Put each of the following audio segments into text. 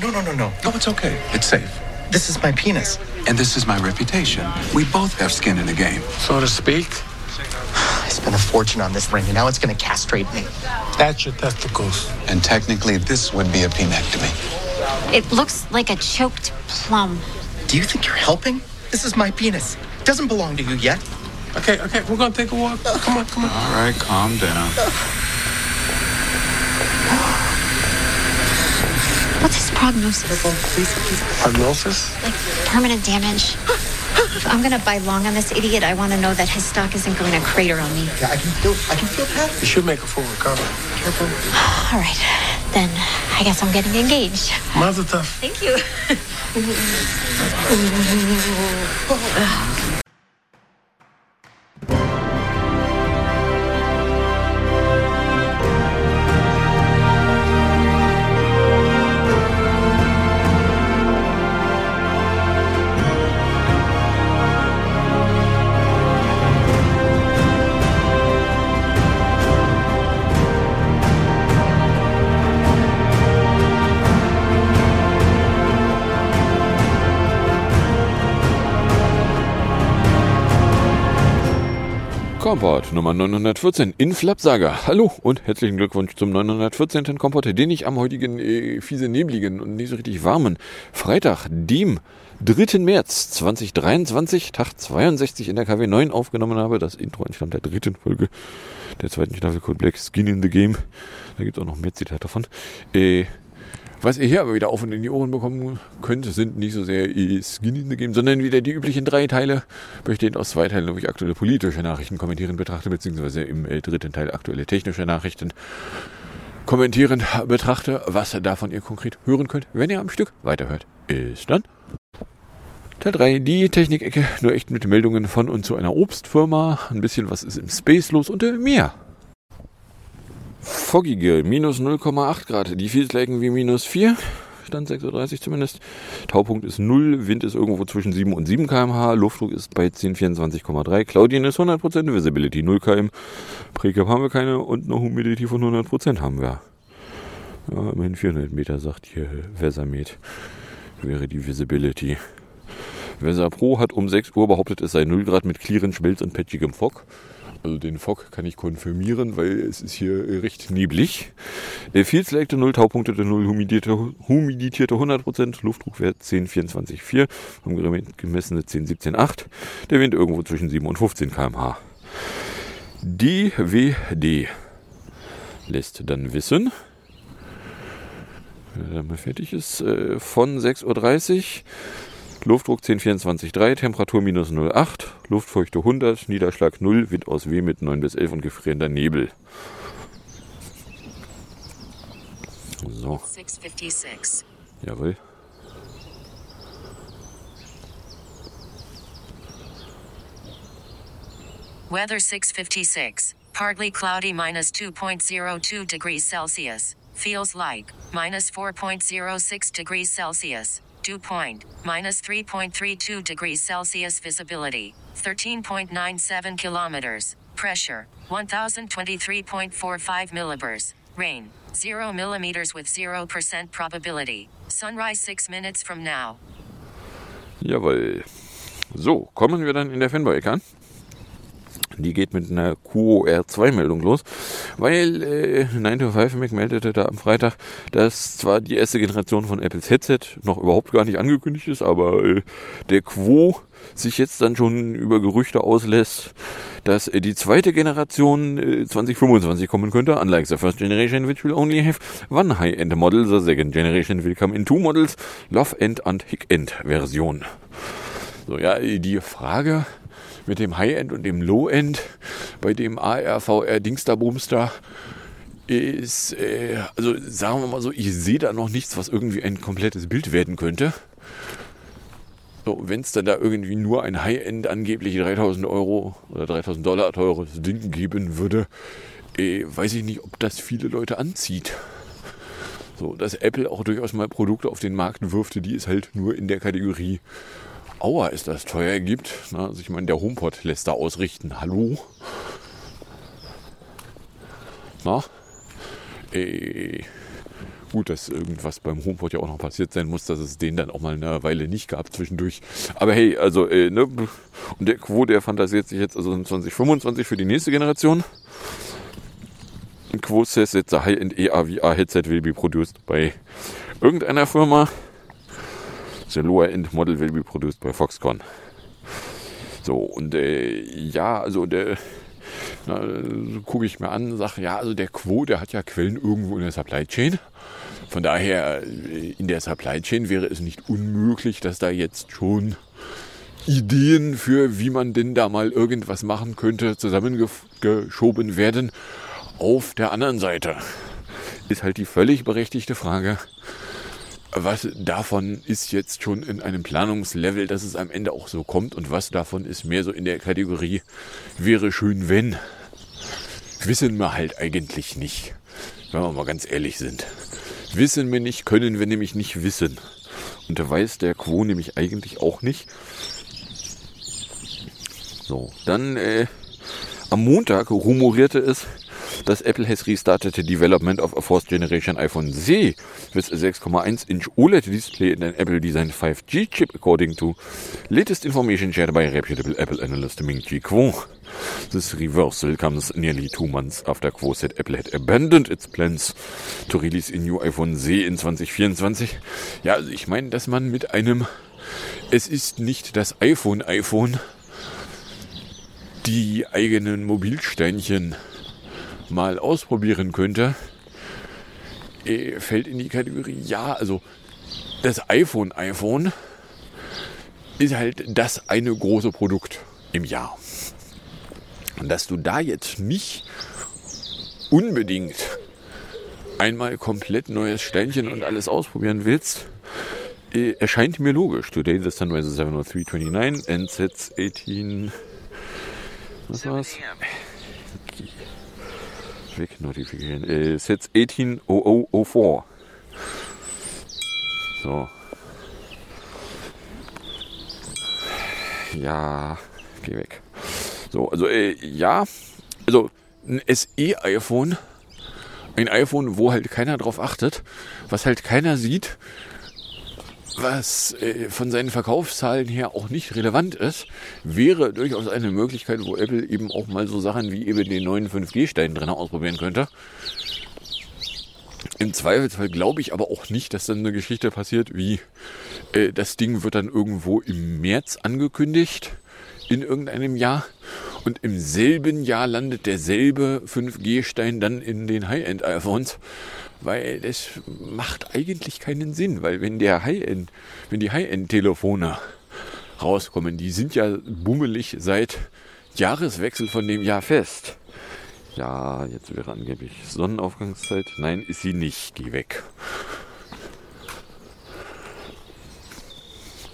No, no, no, no. No, it's okay. It's safe. This is my penis. And this is my reputation. We both have skin in the game. So to speak, I spent a fortune on this ring, and now it's going to castrate me. that's your testicles. And technically, this would be a penectomy. It looks like a choked plum. Do you think you're helping? This is my penis. Doesn't belong to you yet. Okay, okay, we're gonna take a walk. Come on, come on. All right, calm down. What's his prognosis? Prognosis? Like permanent damage? If I'm gonna buy long on this idiot, I want to know that his stock isn't going to crater on me. Yeah, I can feel. I can feel that. You should make a full recovery. Careful. All right, then I guess I'm getting engaged. Mazel tov. Thank you. Oh. Kompott Nummer 914 in Flapsaga. Hallo und herzlichen Glückwunsch zum 914. Kompott, den ich am heutigen äh, fiese nebligen und nicht so richtig warmen Freitag, dem 3. März 2023, Tag 62 in der KW 9 aufgenommen habe. Das Intro entstammt der dritten Folge der zweiten Staffel Code Black Skin in the Game. Da gibt es auch noch mehr Zitate davon. Äh, was ihr hier aber wieder auf und in die Ohren bekommen könnt, sind nicht so sehr eh Skin in the Game, sondern wieder die üblichen drei Teile, bestehend aus zwei Teilen, wo ich aktuelle politische Nachrichten kommentieren betrachte, beziehungsweise im äh, dritten Teil aktuelle technische Nachrichten kommentieren betrachte. Was davon ihr konkret hören könnt, wenn ihr am Stück weiterhört, ist dann Teil 3, die Technik-Ecke, nur echt mit Meldungen von und zu einer Obstfirma, ein bisschen was ist im Space los und äh, mehr. Foggige, minus 0,8 Grad. Die Fields liegen wie minus 4. Stand 6.30 Uhr zumindest. Taupunkt ist 0, Wind ist irgendwo zwischen 7 und 7 km/h, Luftdruck ist bei 1024,3, Cloudien ist 100%, Visibility 0 km, Precap haben wir keine und eine Humidity von 100% haben wir. Ja, immerhin 400 Meter, sagt hier Wesermet, wäre die Visibility. Weser Pro hat um 6 Uhr behauptet, es sei 0 Grad mit clearen Schmelz und patchigem Fog. Also den Fog kann ich konfirmieren, weil es ist hier recht neblig. Der Fields legte 0, Taupunkte 0, humidierte, humiditierte 100%, Luftdruckwert 10, 24, 4, haben gemessene 10, 17, 8. Der Wind irgendwo zwischen 7 und 15 km/h. Die WD lässt dann wissen, wenn er mal fertig ist, äh, von 6.30 Uhr Luftdruck 1024,3, Temperatur minus 0,8, Luftfeuchte 100, Niederschlag 0, Wind aus W mit 9 bis 11 und gefrierender Nebel. So, 656. jawohl. Weather 656. Partly cloudy minus 2.02 degrees Celsius. Feels like minus 4.06 degrees Celsius. Dew point minus 3.32 degrees Celsius. Visibility 13.97 kilometers. Pressure 1023.45 millibars. Rain 0 millimeters with 0% probability. Sunrise 6 minutes from now. Jawohl. So, kommen wir dann in der Fanbike an. Die geht mit einer QOR2-Meldung los, weil äh, 9to5 Mac meldete da am Freitag, dass zwar die erste Generation von Apples Headset noch überhaupt gar nicht angekündigt ist, aber äh, der Quo sich jetzt dann schon über Gerüchte auslässt, dass äh, die zweite Generation äh, 2025 kommen könnte. Unlike the first generation, which will only have one high-end model, the second generation will come in two models, Love-End und Hick-End-Version. So, ja, die Frage mit dem High-End und dem Low-End, bei dem ARVR Dingsterbumster ist, äh, also sagen wir mal so, ich sehe da noch nichts, was irgendwie ein komplettes Bild werden könnte. So, wenn es dann da irgendwie nur ein High-End angeblich 3000 Euro oder 3000 Dollar teures Ding geben würde, äh, weiß ich nicht, ob das viele Leute anzieht. So, dass Apple auch durchaus mal Produkte auf den Markt wirfte, die es halt nur in der Kategorie Aua ist das teuer gibt. Also ich meine, der HomePod lässt da ausrichten. Hallo? Na? Äh, Gut, dass irgendwas beim HomePod ja auch noch passiert sein muss, dass es den dann auch mal eine Weile nicht gab zwischendurch. Aber hey, also, äh, ne, und der Quo, der fantasiert sich jetzt also in 2025 für die nächste Generation. Quo says that the high-end AR-VR headset will be produced by irgendeiner Firma. The lower-end model will be produced by Foxconn. So, und äh, ja, also der gucke ich mir an, sage, ja, also der Quo, der hat ja Quellen irgendwo in der Supply Chain. Von daher, äh, in der Supply Chain wäre es nicht unmöglich, dass da jetzt schon Ideen für, wie man denn da mal irgendwas machen könnte, zusammengeschoben werden. Auf der anderen Seite ist halt die völlig berechtigte Frage, was davon ist jetzt schon in einem Planungslevel, dass es am Ende auch so kommt und was davon ist mehr so in der Kategorie wäre schön, wenn. Wissen wir halt eigentlich nicht, wenn wir mal ganz ehrlich sind. Wissen wir nicht, können wir nämlich nicht wissen. Und da weiß der Quo nämlich eigentlich auch nicht. So, dann äh, am Montag rumorierte es, dass Apple has restarted the development of a fourth generation iPhone Z with a 6.1 inch OLED display and an Apple designed 5G chip according to latest information shared by reputable Apple analyst Ming-Chi Kuo. This reversal comes nearly two months after Quo said Apple had abandoned its plans to release a new iPhone Z in 2024. Ja, also ich meine, dass man mit einem Es ist nicht das iPhone iPhone die eigenen Mobilsteinchen mal ausprobieren könnte, äh, fällt in die Kategorie, ja, also das iPhone iPhone ist halt das eine große Produkt im Jahr. Und dass du da jetzt nicht unbedingt einmal komplett neues Steinchen und alles ausprobieren willst, äh, erscheint mir logisch. Today the sun rises 703.29 and sets 18... Was war's? Weg Notification. Äh, sets 18.0004. So. Ja, geh weg. So, also äh, ja, also ein SE-iPhone, ein iPhone, wo halt keiner drauf achtet, was halt keiner sieht, was äh, von seinen Verkaufszahlen her auch nicht relevant ist, wäre durchaus eine Möglichkeit, wo Apple eben auch mal so Sachen wie eben den neuen 5G-Stein drin ausprobieren könnte. Im Zweifelsfall glaube ich aber auch nicht, dass dann eine Geschichte passiert wie äh, das Ding wird dann irgendwo im März angekündigt in irgendeinem Jahr und im selben Jahr landet derselbe 5G-Stein dann in den High-End-iPhones weil das macht eigentlich keinen Sinn, weil wenn der High-End, wenn die High-End-Telefone rauskommen, die sind ja bummelig seit Jahreswechsel von dem Jahr fest. Ja, jetzt wäre angeblich Sonnenaufgangszeit. Nein, ist sie nicht. Geh weg.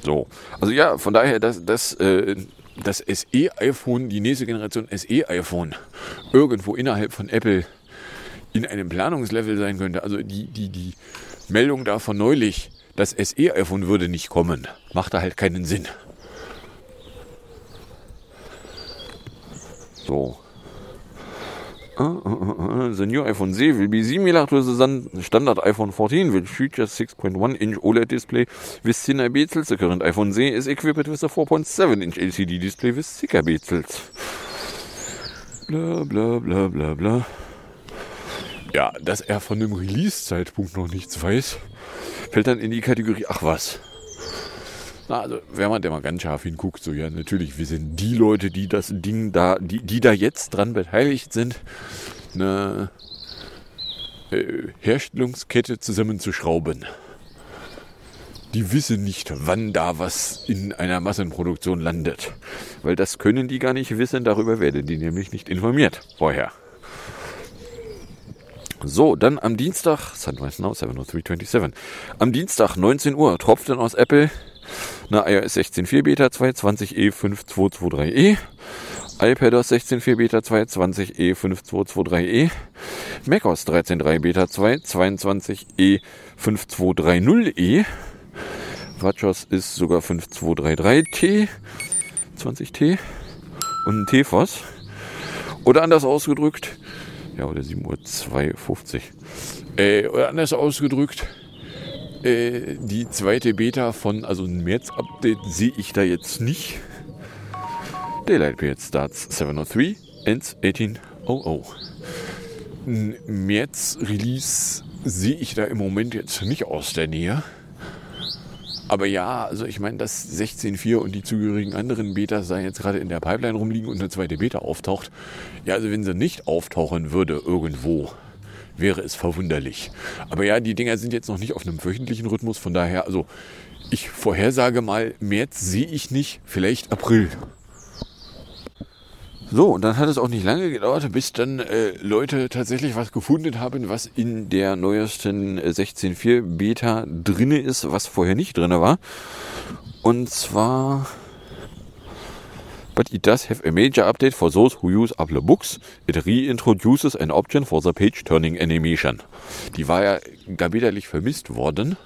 So, also ja, von daher, dass das, äh, das SE-iPhone, die nächste Generation SE-iPhone, irgendwo innerhalb von Apple in einem Planungslevel sein könnte. Also die, die, die Meldung da von neulich, das SE-iPhone würde nicht kommen, macht da halt keinen Sinn. So. The new iPhone Z will be similar to the standard iPhone 14, which features 6.1 inch OLED display with thinner bezels. The current iPhone Z is equipped with a 4.7 inch LCD display with thicker bezels. Bla bla bla bla bla ja, dass er von dem Release-Zeitpunkt noch nichts weiß, fällt dann in die Kategorie, ach was. Na, also, wenn man da mal ganz scharf hinguckt, so ja, natürlich, wir sind die Leute, die das Ding da, die, die da jetzt dran beteiligt sind, eine äh, Herstellungskette zusammenzuschrauben. Die wissen nicht, wann da was in einer Massenproduktion landet. Weil das können die gar nicht wissen, darüber werden die nämlich nicht informiert vorher. So, dann am Dienstag, Sunrise Now, 70327. Am Dienstag, 19 Uhr, tropft dann aus Apple eine iOS 16.4 Beta 220E5223E, iPadOS 16.4 Beta 220E5223E, macOS 13.3 Beta 2 22E5230E, WatchOS ist sogar 5233T, 20T und ein TFOS. Oder anders ausgedrückt, Ja, oder 7.52 Uhr. Äh, oder anders ausgedrückt, äh, die zweite Beta von, also ein März-Update sehe ich da jetzt nicht. Daylight Period starts 703, ends 1800. Ein März-Release sehe ich da im Moment jetzt nicht aus der Nähe. Aber ja, also ich meine, dass 16.4 und die zugehörigen anderen Betas da jetzt gerade in der Pipeline rumliegen und eine zweite Beta auftaucht. Ja, also wenn sie nicht auftauchen würde irgendwo, wäre es verwunderlich. Aber ja, die Dinger sind jetzt noch nicht auf einem wöchentlichen Rhythmus. Von daher, also ich vorhersage mal, März sehe ich nicht, vielleicht April. So, und dann hat es auch nicht lange gedauert, bis dann äh, Leute tatsächlich was gefunden haben, was in der neuesten äh, 16.4 Beta drinne ist, was vorher nicht drinne war. Und zwar But it does have a major update for those who use Apple Books. It reintroduces an option for the page turning animation. Die war ja gebieterlich vermisst worden.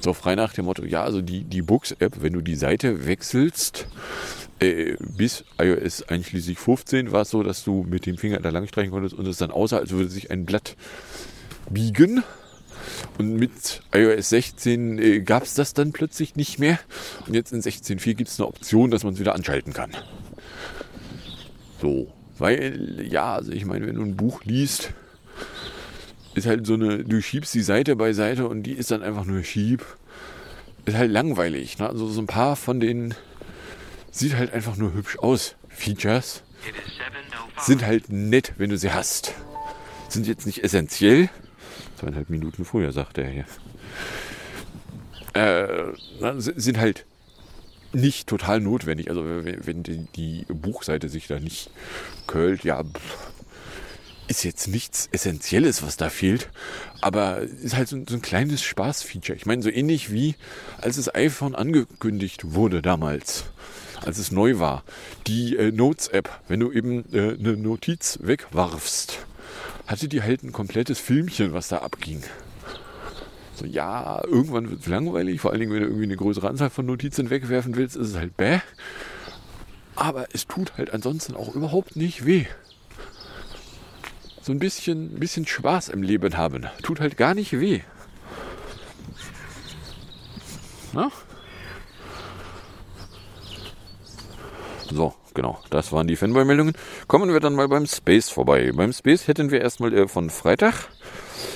So frei nach dem Motto, ja, also die, die Books-App, wenn du die Seite wechselst, äh, bis iOS einschließlich 15 war es so, dass du mit dem Finger da lang streichen konntest und es dann aussah, als würde sich ein Blatt biegen. Und mit iOS 16 äh, gab es das dann plötzlich nicht mehr. Und jetzt in 16.4 gibt es eine Option, dass man es wieder anschalten kann. So, weil, ja, also ich meine, wenn du ein Buch liest, ist halt so eine, du schiebst die Seite bei Seite und die ist dann einfach nur schieb. Ist halt langweilig. Ne? Also so ein paar von den sieht halt einfach nur hübsch aus. Features sind halt nett, wenn du sie hast. Sind jetzt nicht essentiell. Zweieinhalb Minuten früher, sagt er hier. Äh, sind halt nicht total notwendig. Also wenn die, Buchseite sich da nicht curlt, ja, ist jetzt nichts Essentielles, was da fehlt, aber ist halt so, so ein kleines Spaßfeature. Ich meine, so ähnlich wie als das iPhone angekündigt wurde damals, als es neu war. Die äh, Notes-App, wenn du eben äh, eine Notiz wegwarfst, hatte die halt ein komplettes Filmchen, was da abging. So, ja, irgendwann wird es langweilig, vor allen Dingen, wenn du irgendwie eine größere Anzahl von Notizen wegwerfen willst, ist es halt bäh. Aber es tut halt ansonsten auch überhaupt nicht weh so ein bisschen, bisschen Spaß im Leben haben. Tut halt gar nicht weh. Na? So, genau. Das waren die Fanboy-Meldungen. Kommen wir dann mal beim Space vorbei. Beim Space hätten wir erstmal äh, von Freitag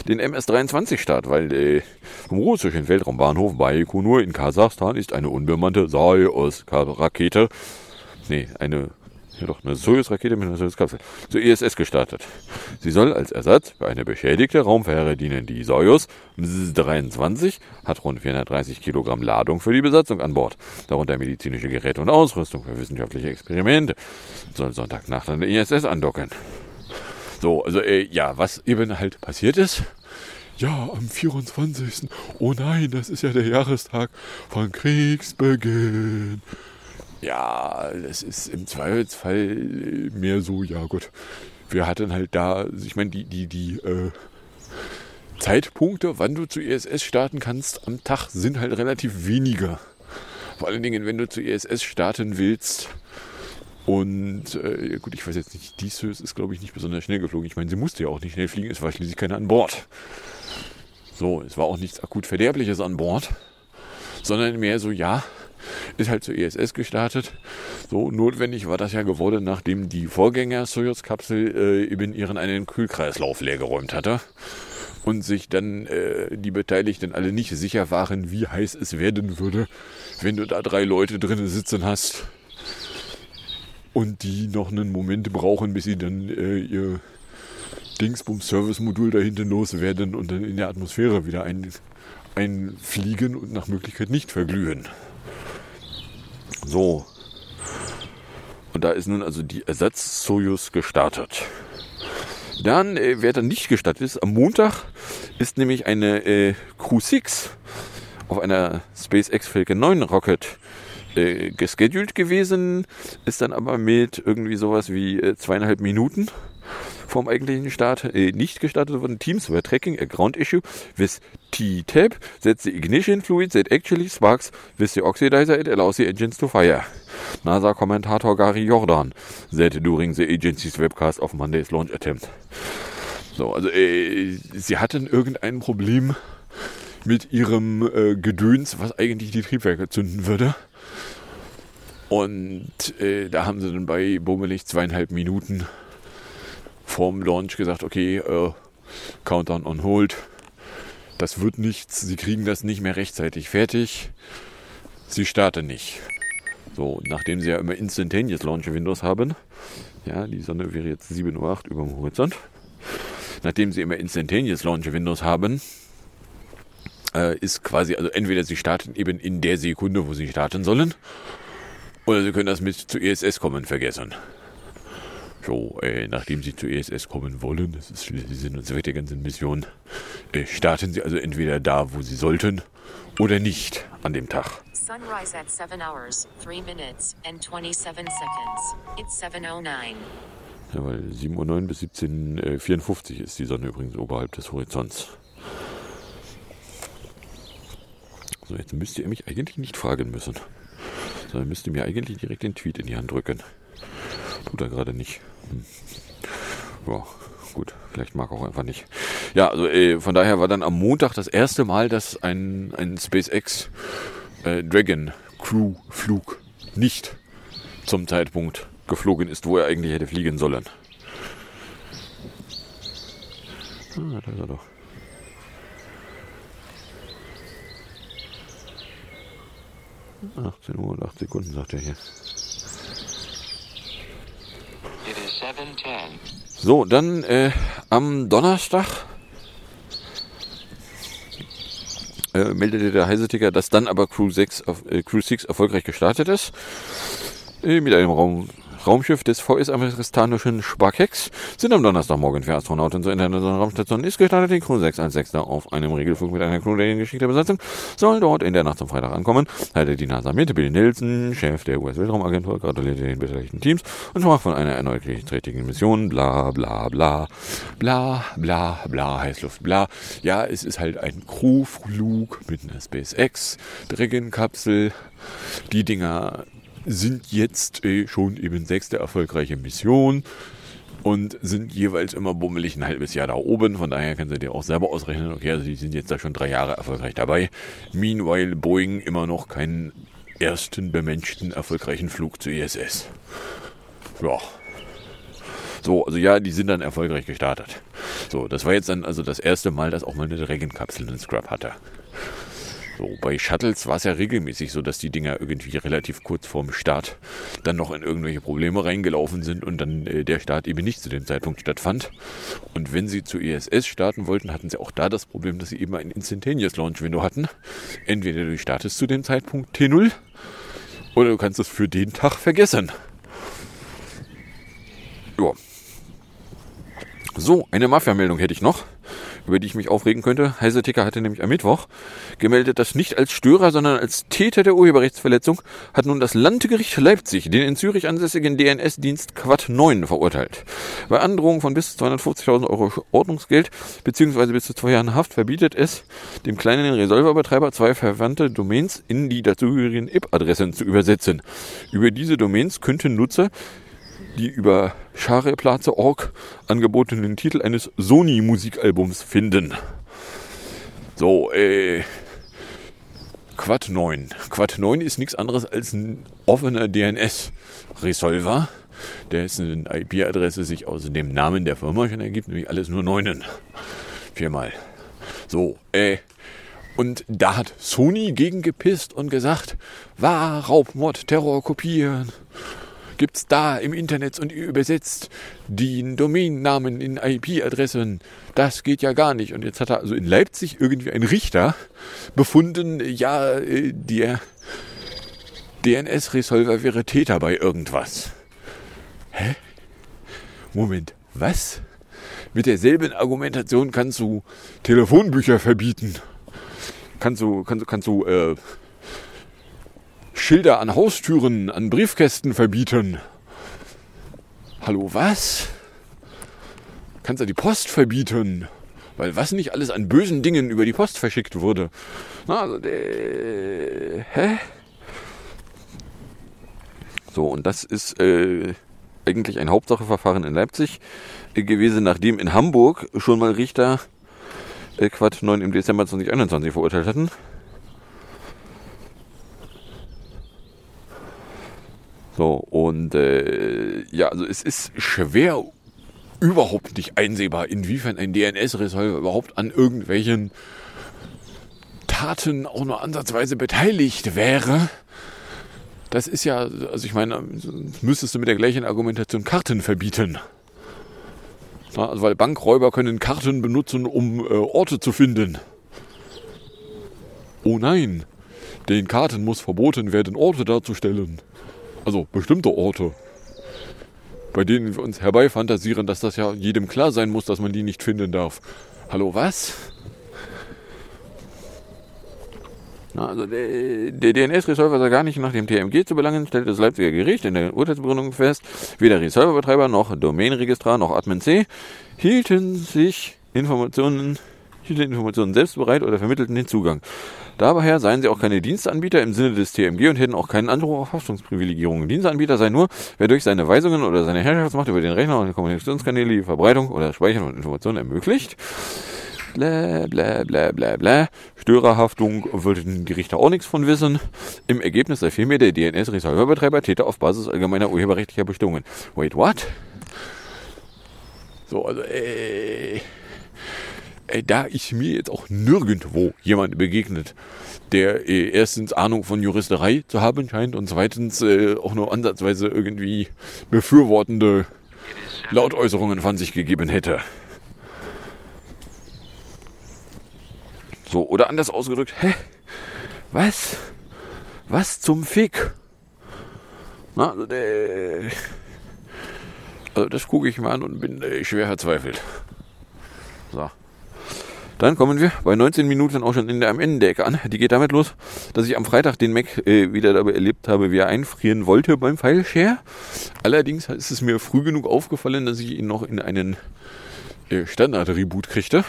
den MS-23-Start, weil äh, vom russischen Weltraumbahnhof Baikonur in Kasachstan ist eine unbemannte Soyuz-Rakete, nee, eine ja doch, eine Soyuz-Rakete mit einer Soyuz-Kapsel zur ISS gestartet. Sie soll als Ersatz für eine beschädigte Raumfähre dienen. Die Soyuz 23 hat rund 430 Kilogramm Ladung für die Besatzung an Bord, darunter medizinische Geräte und Ausrüstung für wissenschaftliche Experimente. Soll Sonntagnacht an der ISS andocken. So, also äh, ja, was eben halt passiert ist, ja, am 24. Oh nein, das ist ja der Jahrestag von Kriegsbeginn. Ja, das ist im Zweifelsfall mehr so, ja gut. Wir hatten halt da, ich meine, die, die, die äh, Zeitpunkte, wann du zu ISS starten kannst am Tag, sind halt relativ weniger. Vor allen Dingen, wenn du zu ISS starten willst. Und äh, gut, ich weiß jetzt nicht, die Sös ist, glaube ich, nicht besonders schnell geflogen. Ich meine, sie musste ja auch nicht schnell fliegen, es war schließlich keiner an Bord. So, es war auch nichts akut Verderbliches an Bord, sondern mehr so, ja, ist halt zur ISS gestartet. So notwendig war das ja geworden, nachdem die Vorgänger-Soyuz-Kapsel äh, eben ihren einen Kühlkreislauf leergeräumt hatte und sich dann äh, die Beteiligten alle nicht sicher waren, wie heiß es werden würde, wenn du da drei Leute drinnen sitzen hast und die noch einen Moment brauchen, bis sie dann äh, ihr Dingsbums-Service-Modul da hinten loswerden und dann in der Atmosphäre wieder ein, einfliegen und nach Möglichkeit nicht verglühen. So. Und da ist nun also die Ersatz-Soyuz gestartet. Dann, äh, wer dann nicht gestartet ist, am Montag ist nämlich eine äh, Crew 6 auf einer SpaceX Falcon 9 Rocket äh, gescheduled gewesen, ist dann aber mit irgendwie sowas wie äh, zweieinhalb Minuten vom eigentlichen Start äh, nicht gestartet worden. Teams were tracking a ground issue with T-Tab that the ignition fluid that actually sparks with the oxidizer it allows the engines to fire. NASA-Kommentator Gary Jordan said during the agency's webcast of Monday's launch attempt. So, also äh, sie hatten irgendein Problem mit ihrem äh, Gedöns, was eigentlich die Triebwerke zünden würde. Und äh, da haben sie dann bei bummelig zweieinhalb Minuten vorm Launch gesagt, okay, äh, Countdown on hold. Das wird nichts, sie kriegen das nicht mehr rechtzeitig fertig. Sie starten nicht. So, nachdem sie ja immer Instantaneous Launch Windows haben, ja, die Sonne wäre jetzt 7.08 Uhr über dem Horizont. Nachdem sie immer Instantaneous Launch Windows haben, äh, ist quasi, also entweder sie starten eben in der Sekunde, wo sie starten sollen, oder sie können das mit zu ESS kommen vergessen. So, äh, nachdem sie zu ESS kommen wollen, das ist die Sinn und Zweck der ganzen Mission, äh, starten sie also entweder da, wo sie sollten, oder nicht an dem Tag. Sunrise at 7 hours, 3 minutes, and 27 seconds. It's 7.09. Ja, weil 7.09 Uhr bis 17.54 Uhr ist die Sonne übrigens oberhalb des Horizonts. So, jetzt müsst ihr mich eigentlich nicht fragen müssen. Sondern müsst ihr mir eigentlich direkt den Tweet in die Hand drücken. Tut er gerade nicht. Ja, gut, vielleicht mag auch einfach nicht. Ja, also äh, von daher war dann am Montag das erste Mal, dass ein, ein SpaceX äh, Dragon Crew Flug nicht zum Zeitpunkt geflogen ist, wo er eigentlich hätte fliegen sollen. Ah, da ist er doch. Achtzehn Uhr und acht Sekunden, sagt er hier. It is 710. So, dann äh, am Donnerstag äh, meldete der Heiseticker, dass dann aber Crew 6, auf, äh, Crew 6 erfolgreich gestartet ist. Äh, mit einem Raum, Raumschiff des VS-amerikanischen Sparkex sind am Donnerstagmorgen für Astronauten zur internationalen Raumstation ist gestartet. Die Crew 616 auf einem Regelflug mit einer Crew der geschickter Besatzung soll dort in der Nacht zum Freitag ankommen. Teilte die NASA mit. Bill Nelson, Chef der US-Weltraumagentur, gratulierte den beteiligten Teams und sprach von einer erneut tätigen Mission. Bla bla bla. Bla bla bla. Heißluft bla. Ja, es ist halt ein Crewflug mit einer SpaceX Dragon-Kapsel. Die Dinger sind jetzt äh, schon eben sechste erfolgreiche Mission und sind jeweils immer bummelig ein halbes Jahr da oben. Von daher können Sie dir auch selber ausrechnen, okay, also die sind jetzt da schon drei Jahre erfolgreich dabei. Meanwhile Boeing immer noch keinen ersten bemenschten erfolgreichen Flug zur ISS. Ja. So, also ja, die sind dann erfolgreich gestartet. So, das war jetzt dann also das erste Mal, dass auch mal eine Dragon-Kapsel einen Scrub hatte. So, bei Shuttles war es ja regelmäßig so, dass die Dinger irgendwie relativ kurz vorm Start dann noch in irgendwelche Probleme reingelaufen sind und dann äh, der Start eben nicht zu dem Zeitpunkt stattfand. Und wenn sie zu ISS starten wollten, hatten sie auch da das Problem, dass sie eben ein Instantaneous Launch Window hatten. Entweder du startest zu dem Zeitpunkt T0 oder du kannst es für den Tag vergessen. Ja. So, eine Mafia-Meldung hätte ich noch, über die ich mich aufregen könnte. Heise Ticker hatte nämlich am Mittwoch gemeldet, dass nicht als Störer, sondern als Täter der Urheberrechtsverletzung hat nun das Landgericht Leipzig den in Zürich ansässigen DNS-Dienst Quad 9 verurteilt. Bei Androhung von bis zu 250.000 Euro Ordnungsgeld bzw. bis zu zwei Jahren Haft verbietet es dem kleinen Resolverbetreiber zwei verwandte Domains in die dazugehörigen IP-Adressen zu übersetzen. Über diese Domains könnten Nutzer die über Schareplaze.org angebotenen Titel eines Sony-Musikalbums finden. So, äh, Quad 9. Quad 9 ist nichts anderes als ein offener DNS-Resolver, dessen IP-Adresse sich aus dem Namen der Firma schon ergibt, nämlich alles nur Neunen. Viermal. So, äh, und da hat Sony gegengepisst und gesagt, war Raubmord, Terror kopieren gibt's da im Internet und übersetzt den Domainnamen in IP-Adressen. Das geht ja gar nicht. Und jetzt hat er also in Leipzig irgendwie ein Richter befunden, ja, äh, der DNS-Resolver wäre Täter bei irgendwas. Hä? Moment, was? Mit derselben Argumentation kannst du Telefonbücher verbieten. Kannst du, kannst, kannst du, äh, Schilder an Haustüren, an Briefkästen verbieten. Hallo, was? Kannst du die Post verbieten? Weil was nicht alles an bösen Dingen über die Post verschickt wurde. Na, also, äh, hä? So, und das ist äh, eigentlich ein Hauptsacheverfahren in Leipzig äh, gewesen, nachdem in Hamburg schon mal Richter äh, Quad 9 im Dezember 2021 verurteilt hatten. So, und äh, ja, also es ist schwer überhaupt nicht einsehbar, inwiefern ein DNS-Resolver überhaupt an irgendwelchen Taten auch nur ansatzweise beteiligt wäre. Das ist ja, also ich meine, müsstest du mit der gleichen Argumentation Karten verbieten. Na, also weil Bankräuber können Karten benutzen, um äh, Orte zu finden. Oh nein, den Karten muss verboten werden, Orte darzustellen. Also bestimmte Orte, bei denen wir uns herbeifantasieren, dass das ja jedem klar sein muss, dass man die nicht finden darf. Hallo, was? Also der, der DNS-Resolver sei gar nicht nach dem TMG zu belangen, stellte das Leipziger Gericht in der Urteilsbegründung fest. Weder Resolverbetreiber noch Domainregistrar noch Admin C hielten sich Informationen, hielten Informationen selbst bereit oder vermittelten den Zugang. Daher seien sie auch keine Dienstanbieter im Sinne des TMG und hätten auch keinen Anspruch auf Haftungsprivilegierungen. Dienstanbieter sei nur, wer durch seine Weisungen oder seine Herrschaftsmacht über den Rechner und Kommunikationskanäle die Verbreitung oder Speichern von Informationen ermöglicht. Bla bla bla bla bla. Störerhaftung wollten die Gerichte auch nichts von wissen. Im Ergebnis sei vielmehr der DNS-Resolverbetreiber Täter auf Basis allgemeiner urheberrechtlicher Bestimmungen. Wait, what? So, also, äh, äh, da ich mir jetzt auch nirgendwo jemand begegnet, der äh, erstens Ahnung von Juristerei zu haben scheint und zweitens äh, auch nur ansatzweise irgendwie befürwortende Lautäußerungen von sich gegeben hätte. So, oder anders ausgedrückt, hä? Was? Was zum Fick? Na, also, der, also das gucke ich mir an und bin äh, schwer verzweifelt. So. Dann kommen wir bei 19 Minuten auch schon in der, am Ende der Ecke an. Die geht damit los, dass ich am Freitag den Mac äh, wieder dabei erlebt habe, wie er einfrieren wollte beim Fileshare. Allerdings ist es mir früh genug aufgefallen, dass ich ihn noch in einen äh, Standard-Reboot kriegte.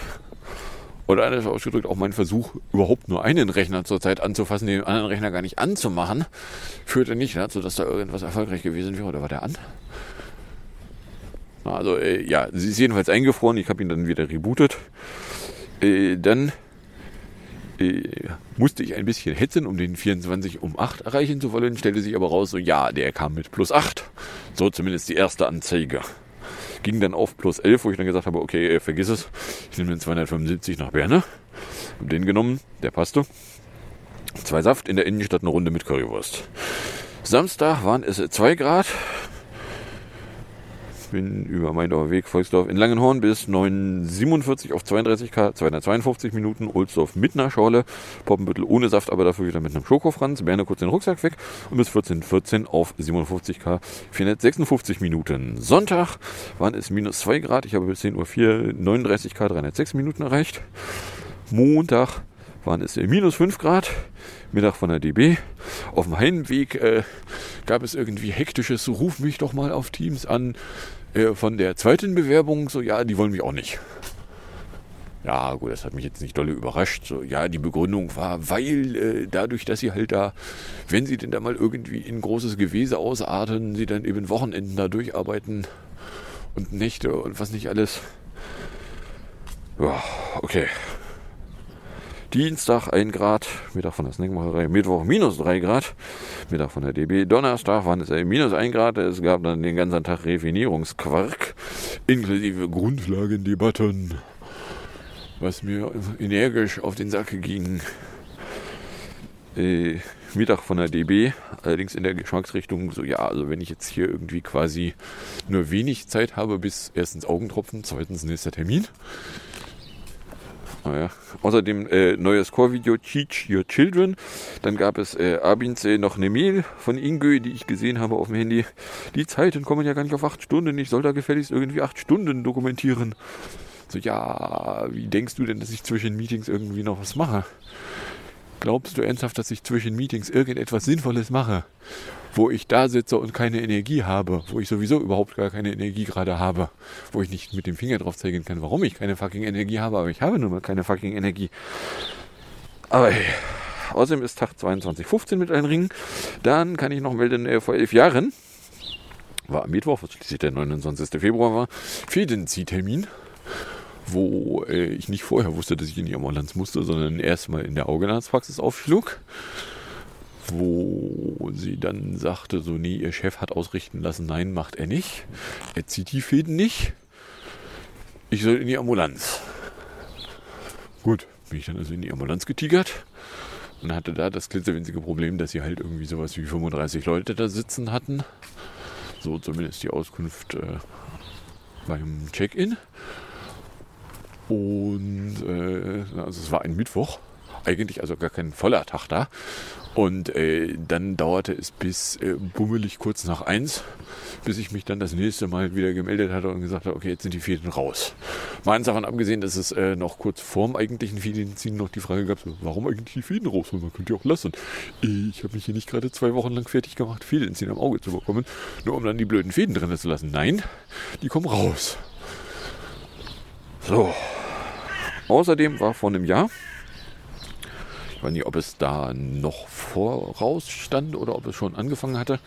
Oder anders ausgedrückt, auch mein Versuch, überhaupt nur einen Rechner zurzeit anzufassen, den anderen Rechner gar nicht anzumachen, führte nicht dazu, dass da irgendwas erfolgreich gewesen wäre. Oder war der an? Also äh, ja, sie ist jedenfalls eingefroren. Ich habe ihn dann wieder rebootet. Äh, dann äh, musste ich ein bisschen hetzen, um den 24 um 8 erreichen zu wollen. Stellte sich aber raus, so ja, der kam mit plus 8. So zumindest die erste Anzeige. Ging dann auf plus 11, wo ich dann gesagt habe, okay, äh, vergiss es. Ich nehme den 275 nach Berne. Hab den genommen, der passte. Zwei Saft in der Innenstadt, eine Runde mit Currywurst. Samstag waren es 2 Grad bin über Maindorfer Weg, Volksdorf in Langenhorn bis 947 auf 32 K, 252 Minuten, Ohlsdorf mit einer Schorle, Poppenbüttel ohne Saft, aber dafür wieder mit einem Schokofranz, Berne kurz den Rucksack weg und bis 1414 auf 57 K, 456 Minuten. Sonntag waren es minus 2 Grad, ich habe bis 10.04 Uhr 39 K, 306 Minuten erreicht. Montag waren es minus 5 Grad, Mittag von der DB. Auf dem Heimweg äh, gab es irgendwie hektisches, ruf mich doch mal auf Teams an. Äh, von der zweiten Bewerbung, so ja, die wollen mich auch nicht. Ja, gut, das hat mich jetzt nicht dolle überrascht. So, ja, die Begründung war, weil äh, dadurch, dass sie halt da, wenn sie denn da mal irgendwie in großes Gewese ausarten, sie dann eben Wochenenden da durcharbeiten und Nächte und was nicht alles. Ja, okay. Dienstag 1 Grad, Mittag von der Snackmacherei, Mittwoch minus 3 Grad, Mittag von der DB, Donnerstag waren es minus 1 Grad, es gab dann den ganzen Tag Refinierungsquark, inklusive Grundlagendebatten, was mir energisch auf den Sack ging. Äh, Mittag von der DB, allerdings in der Geschmacksrichtung, so ja, also wenn ich jetzt hier irgendwie quasi nur wenig Zeit habe, bis erstens Augentropfen, zweitens nächster Termin, naja. Außerdem äh, neues Core-Video Teach Your Children. Dann gab es äh, abends äh, noch eine Mail von Ingö, die ich gesehen habe auf dem Handy. Die Zeiten kommen ja gar nicht auf acht Stunden. Ich soll da gefälligst irgendwie acht Stunden dokumentieren. So, ja, wie denkst du denn, dass ich zwischen Meetings irgendwie noch was mache? Glaubst du ernsthaft, dass ich zwischen Meetings irgendetwas Sinnvolles mache? Wo ich da sitze und keine Energie habe, wo ich sowieso überhaupt gar keine Energie gerade habe, wo ich nicht mit dem Finger drauf zeigen kann, warum ich keine fucking Energie habe, aber ich habe nun mal keine fucking Energie. Aber hey, Außerdem ist Tag 22.15 mit allen Ringen. Dann kann ich noch melden, äh, vor elf Jahren war am Mittwoch, was schließlich der 29. Februar war, Fädenziehtermin, wo äh, ich nicht vorher wusste, dass ich in die Ambulanz musste, sondern erstmal in der Augenarztpraxis aufschlug, wo sie dann sagte, so, nee, ihr Chef hat ausrichten lassen, nein, macht er nicht. Er zieht die Fäden nicht. Ich soll in die Ambulanz. Gut, bin ich dann also in die Ambulanz getigert und hatte da das klitzewinzige Problem, dass sie halt irgendwie sowas wie 35 Leute da sitzen hatten. So zumindest die Auskunft äh, beim Check-in. Und äh, also es war ein Mittwoch, eigentlich also gar kein voller Tag da. Und äh, dann dauerte es bis äh, bummelig kurz nach eins, bis ich mich dann das nächste Mal wieder gemeldet hatte und gesagt habe, okay, jetzt sind die Fäden raus. Mal eins davon abgesehen, dass es äh, noch kurz vorm eigentlichen Fädenziehen noch die Frage gab, so, warum eigentlich die Fäden raus? Und man könnte ja auch lassen. Ich habe mich hier nicht gerade zwei Wochen lang fertig gemacht, Fädenziehen am Auge zu bekommen, nur um dann die blöden Fäden drin zu lassen. Nein, die kommen raus. So. Außerdem war vor einem Jahr ich weiß nicht, ob es da noch voraus stand oder ob es schon angefangen hatte.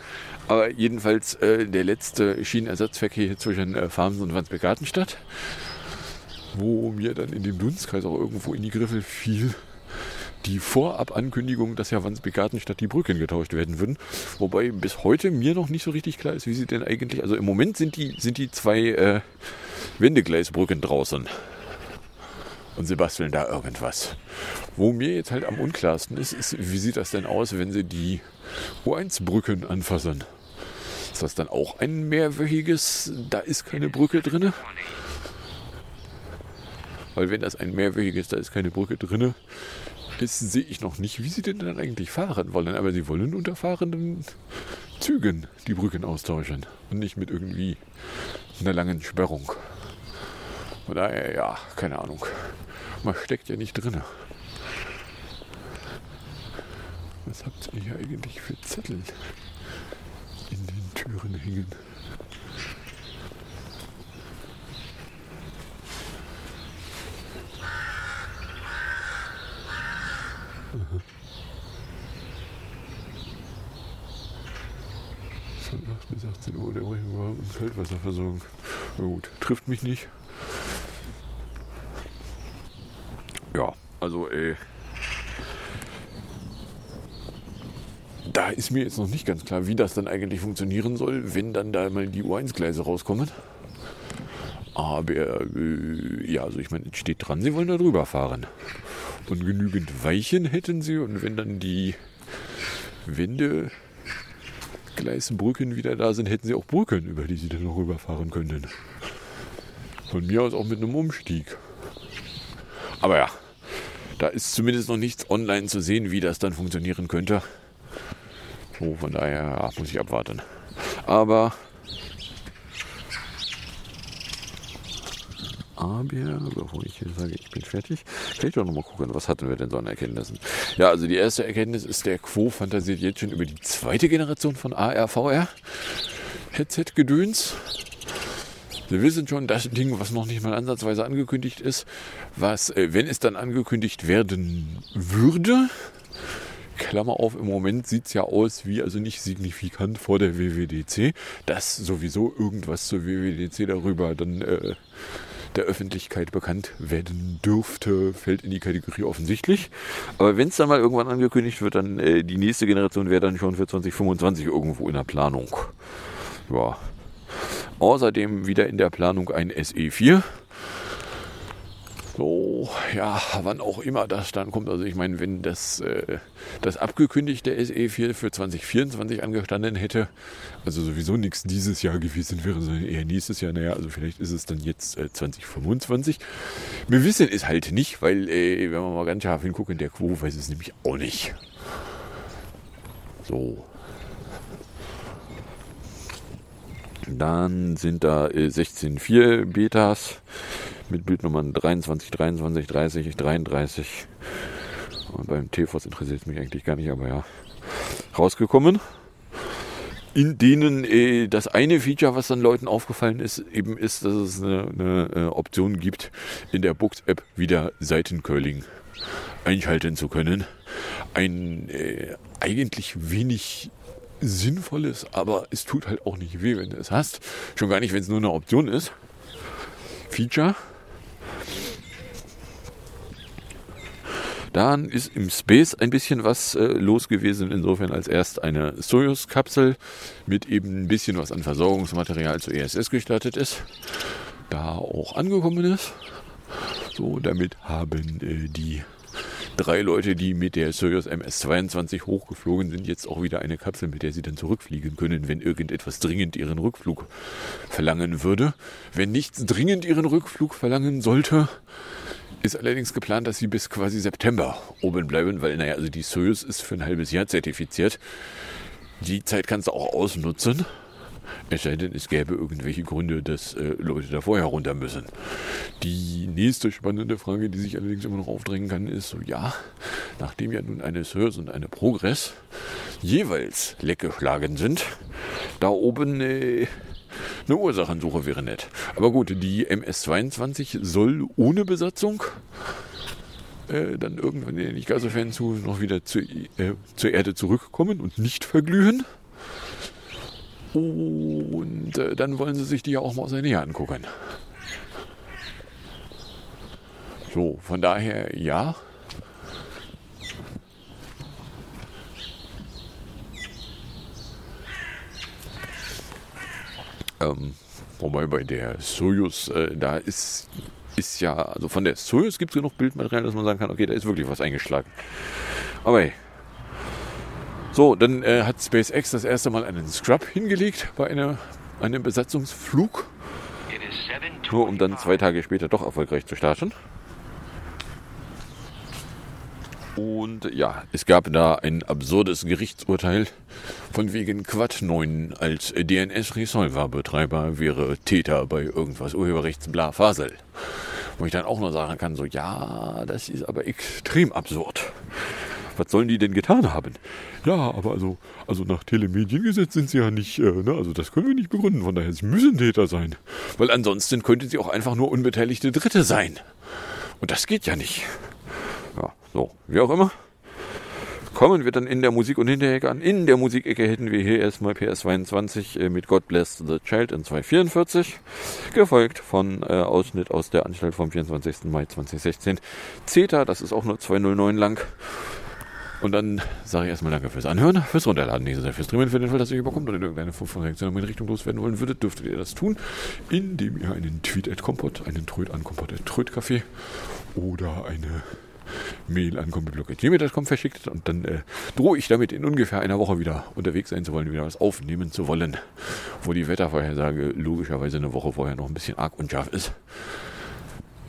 Aber jedenfalls äh, der letzte Schienenersatzverkehr hier zwischen äh, Farms und Wandsbek-Gartenstadt, wo mir dann in dem Dunstkreis auch irgendwo in die Griffel fiel, die Vorabankündigung, dass ja Wandsbek-Gartenstadt die Brücken getauscht werden würden. Wobei bis heute mir noch nicht so richtig klar ist, wie sie denn eigentlich. Also im Moment sind die, sind die zwei äh, Wendegleisbrücken draußen und sie basteln da irgendwas. Wo mir jetzt halt am unklarsten ist, ist, wie sieht das denn aus, wenn sie die U1-Brücken anfassen? Ist das dann auch ein mehrwöchiges, da ist keine Brücke drin? Weil wenn das ein mehrwöchiges, da ist keine Brücke drin, ist, sehe ich noch nicht, wie sie denn dann eigentlich fahren wollen. Aber sie wollen unter fahrenden Zügen die Brücken austauschen und nicht mit irgendwie einer langen Sperrung. Von daher, ja, keine Ahnung. Man steckt ja nicht drin. Was habt ihr hier eigentlich für Zettel in den Türen hängen? Von 8 bis 18 Uhr der Regenwald und Feldwasserversorgung. Na gut, trifft mich nicht. Ja, also äh, da ist mir jetzt noch nicht ganz klar, wie das dann eigentlich funktionieren soll, wenn dann da mal die U1-Gleise rauskommen. Aber äh, ja, also ich meine, es steht dran, sie wollen da drüber fahren. Und genügend Weichen hätten sie und wenn dann die Wände Gleisbrücken wieder da sind, hätten sie auch Brücken, über die sie dann noch rüberfahren könnten. Von mir aus auch mit einem Umstieg. Aber ja, da ist zumindest noch nichts online zu sehen, wie das dann funktionieren könnte. So, von daher ja, muss ich abwarten. Aber aber, bevor ich sage, ich bin fertig, kann ich doch nochmal gucken, was hatten wir denn so an Erkenntnissen? Ja, also die erste Erkenntnis ist, der Quo fantasiert jetzt schon über die zweite Generation von AR-VR Headset-Gedöns. Wir wissen schon, das Ding, was noch nicht mal ansatzweise angekündigt ist, was, äh, wenn es dann angekündigt werden würde, Klammer auf, im Moment sieht es ja aus wie, also nicht signifikant vor der WWDC, dass sowieso irgendwas zur WWDC darüber dann äh, der Öffentlichkeit bekannt werden dürfte, fällt in die Kategorie offensichtlich. Aber wenn es dann mal irgendwann angekündigt wird, dann äh, die nächste Generation wäre dann schon für 2025 irgendwo in der Planung. Ja. Außerdem wieder in der Planung ein SE4 so, ja, wann auch immer das dann kommt. Also ich meine, wenn das, äh, das abgekündigte SE4 für 2024 angestanden hätte, also sowieso nichts dieses Jahr gewesen wäre, sondern eher nächstes Jahr, naja, also vielleicht ist es dann jetzt äh, 2025. Wir wissen es halt nicht, weil, äh, wenn wir mal ganz scharf hingucken, der Quo weiß es nämlich auch nicht. So. Dann sind da äh, 16.4 Betas mit Bildnummern 23, 23, 30, 33. Und beim TFOS interessiert es mich eigentlich gar nicht, aber ja. Rausgekommen. in denen äh, das eine Feature, was dann Leuten aufgefallen ist, eben ist, dass es eine, eine äh, Option gibt, in der Books-App wieder Seitencurling einschalten zu können. Ein äh, eigentlich wenig sinnvolles, aber es tut halt auch nicht weh, wenn du es hast. Schon gar nicht, wenn es nur eine Option ist. Feature. Dann ist im Space ein bisschen was äh, los gewesen, insofern als erst eine Soyuz-Kapsel mit eben ein bisschen was an Versorgungsmaterial zur ESS gestartet ist, da auch angekommen ist. So, damit haben äh, die drei Leute, die mit der Soyuz MS-22 hochgeflogen sind, jetzt auch wieder eine Kapsel, mit der sie dann zurückfliegen können, wenn irgendetwas dringend ihren Rückflug verlangen würde. Wenn nichts dringend ihren Rückflug verlangen sollte, ist allerdings geplant, dass sie bis quasi September oben bleiben, weil, naja, also die Soyuz ist für ein halbes Jahr zertifiziert. Die Zeit kannst du auch ausnutzen. Es sei denn, es gäbe irgendwelche Gründe, dass äh, Leute da vorher runter müssen. Die nächste spannende Frage, die sich allerdings immer noch aufdrängen kann, ist so, ja, nachdem ja nun eine Soyuz und eine Progress jeweils leck geschlagen sind, da oben äh, eine Ursachensuche wäre nett. Aber gut, die MS-22 soll ohne Besatzung äh, dann irgendwann in den Ikazo-Fan zu noch wieder zu, äh, zur Erde zurückkommen und nicht verglühen. Und äh, dann wollen sie sich die ja auch mal aus der Nähe angucken. So, von daher ja. Ähm, wobei bei der Soyuz, äh, da ist, ist ja, also von der Soyuz gibt es genug Bildmaterial, dass man sagen kann, okay, da ist wirklich was eingeschlagen. Aber hey. So, dann äh, hat SpaceX das erste Mal einen Scrub hingelegt bei einer, einem Besatzungsflug. Nur um dann zwei Tage später doch erfolgreich zu starten. Und ja, es gab da ein absurdes Gerichtsurteil von wegen Quad 9 als DNS-Resolver-Betreiber wäre Täter bei irgendwas Urheberrechts bla Fasel. Wo ich dann auch nur sagen kann, so ja, das ist aber extrem absurd. Was sollen die denn getan haben? Ja, aber also, also nach Telemediengesetz sind sie ja nicht, äh, ne, also das können wir nicht begründen. Von daher, sie müssen Täter sein. Weil ansonsten könnten sie auch einfach nur unbeteiligte Dritte sein. Und das geht ja nicht. Ja, so, wie auch immer. Kommen wir dann in der Musik- und Hinterecke an. In der Musikecke hätten wir hier erstmal PS22 äh, mit God Bless the Child in 244, gefolgt von äh, Ausschnitt aus der Anstalt vom 24. Mai 2016. CETA, das ist auch nur 209 lang. Und dann sage ich erstmal danke fürs Anhören, fürs Runterladen, nächstes Jahr fürs Streamen, für den Fall, dass ihr überkommt oder irgendeine Form von Reaktion in meine Richtung loswerden wollen würdet, dürftet ihr das tun, indem ihr einen Tweet at Kompott, einen Tröd an Kompott at Trödcafé oder eine Mail an komplettblog.gmail.com verschickt. Und dann äh, drohe ich damit in ungefähr einer Woche wieder unterwegs sein zu wollen, wieder was aufnehmen zu wollen, wo die Wettervorhersage logischerweise eine Woche vorher noch ein bisschen arg unscharf ist.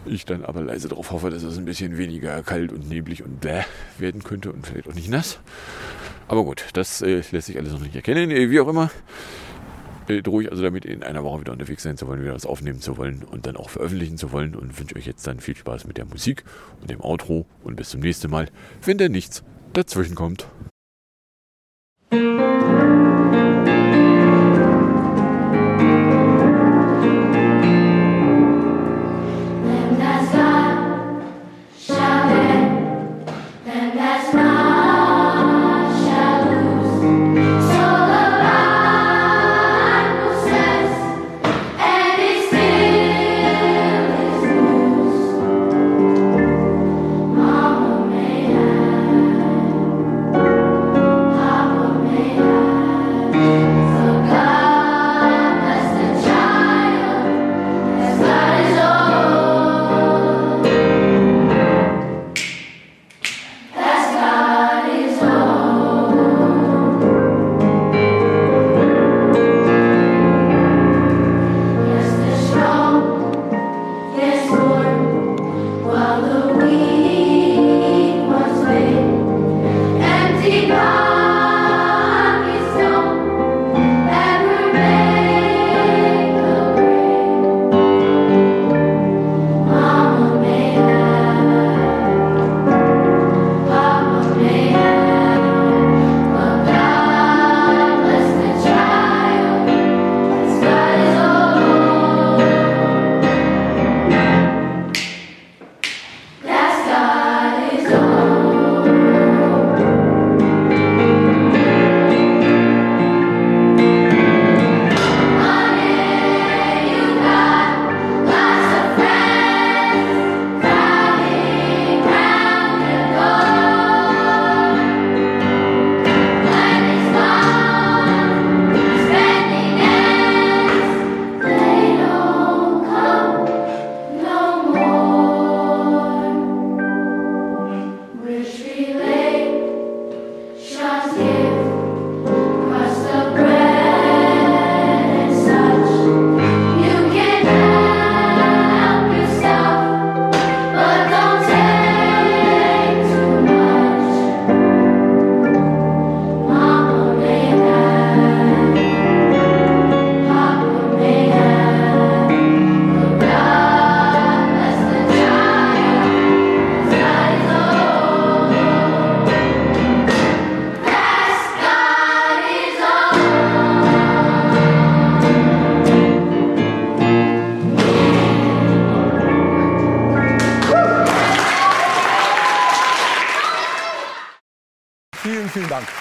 Ich dann aber leise darauf hoffe, dass es ein bisschen weniger kalt und neblig und bläh werden könnte und vielleicht auch nicht nass. Aber gut, das äh, lässt sich alles noch nicht erkennen. Äh, wie auch immer, äh, drohe ich also damit in einer Woche wieder unterwegs sein zu wollen, wieder was aufnehmen zu wollen und dann auch veröffentlichen zu wollen und wünsche euch jetzt dann viel Spaß mit der Musik und dem Outro und bis zum nächsten Mal, wenn da nichts dazwischen kommt.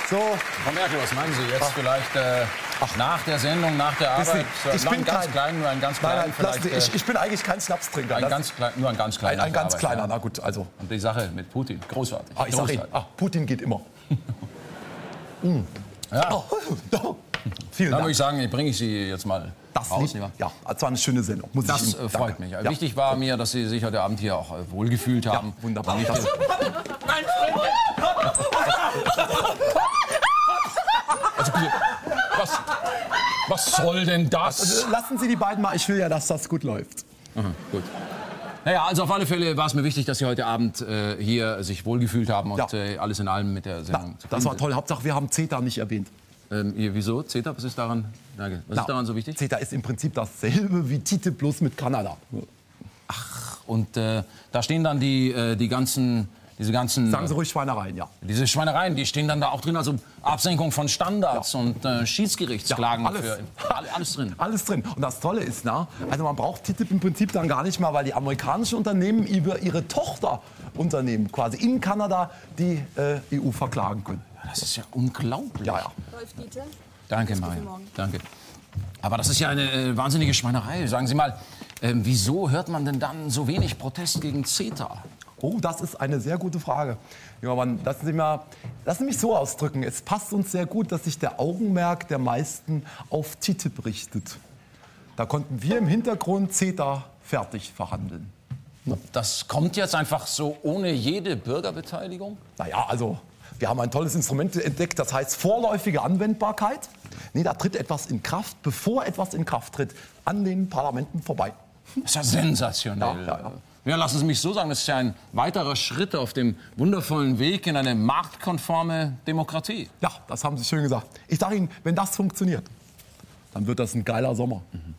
So, Frau Merkel, was meinen Sie jetzt vielleicht äh, nach der Sendung, nach der Arbeit? So, ich bin ein ganz kein- klein, nur ein ganz nein, kleiner nein, vielleicht. Sie, äh, ich, ich bin eigentlich kein Schnapstrinker. ein ganz klein, nur ein ganz kleiner. ein, ein ganz Arbeit, kleiner, ja. na gut, also. Und die Sache mit Putin, großartig. Ah, ich sag Ihnen, großartig. ah, Putin geht immer. Ja. Oh, oh, vielen Dann würde Dank. ich sagen, bringe ich Sie jetzt mal Das, raus. wahr? ja, das war eine schöne Sendung. Muss Das ich Ihnen, äh, freut danke. mich. Ja. Wichtig war mir, dass Sie sich heute Abend hier auch äh, wohlgefühlt Ja, haben. wunderbar. Nicht, Das, also bitte, was, was soll denn das? Also, lassen Sie die beiden mal, ich will ja, dass das gut läuft. Aha, gut. Naja, also auf alle Fälle war es mir wichtig, dass Sie heute Abend äh, hier sich wohlgefühlt haben und Ja. äh, alles in allem mit der Na, Sendung das zufrieden war toll. Hauptsache, wir haben CETA nicht erwähnt. Ähm, ihr, wieso? CETA, was ist daran, Danke. was Na, ist daran so wichtig? CETA ist im Prinzip dasselbe wie TTIP bloß mit Kanada. Und äh, da stehen dann die, äh, die ganzen, diese ganzen, Sagen Sie ruhig Schweinereien, ja. diese Schweinereien, die stehen dann da auch drin, also Absenkung von Standards und äh, Schiedsgerichtsklagen Ja, alles. für alle- alles drin. Alles drin. Und das Tolle ist, na, also man braucht TTIP im Prinzip dann gar nicht mal, weil die amerikanischen Unternehmen über ihre Tochterunternehmen quasi in Kanada die äh, EU verklagen können. Das ist ja unglaublich. Ja, ja. Rolf Dieter. Danke, Maria. Danke. Aber das ist ja eine äh, wahnsinnige Schweinerei. Sagen Sie mal, ähm, wieso hört man denn dann so wenig Protest gegen CETA? Oh, das ist eine sehr gute Frage. Ja, man, lassen Sie, mal, lassen Sie mich so ausdrücken. Es passt uns sehr gut, dass sich der Augenmerk der meisten auf TTIP richtet. Da konnten wir im Hintergrund CETA fertig verhandeln. Das kommt jetzt einfach so ohne jede Bürgerbeteiligung? Naja, also wir haben ein tolles Instrument entdeckt, das heißt vorläufige Anwendbarkeit. Nee, da tritt etwas in Kraft, bevor etwas in Kraft tritt, an den Parlamenten vorbei. Das ist ja sensationell. Ja, ja, ja. Ja, lassen Sie mich so sagen, das ist ja ein weiterer Schritt auf dem wundervollen Weg in eine marktkonforme Demokratie. Ja, das haben Sie schön gesagt. Ich sage Ihnen, wenn das funktioniert, dann wird das ein geiler Sommer. Mhm.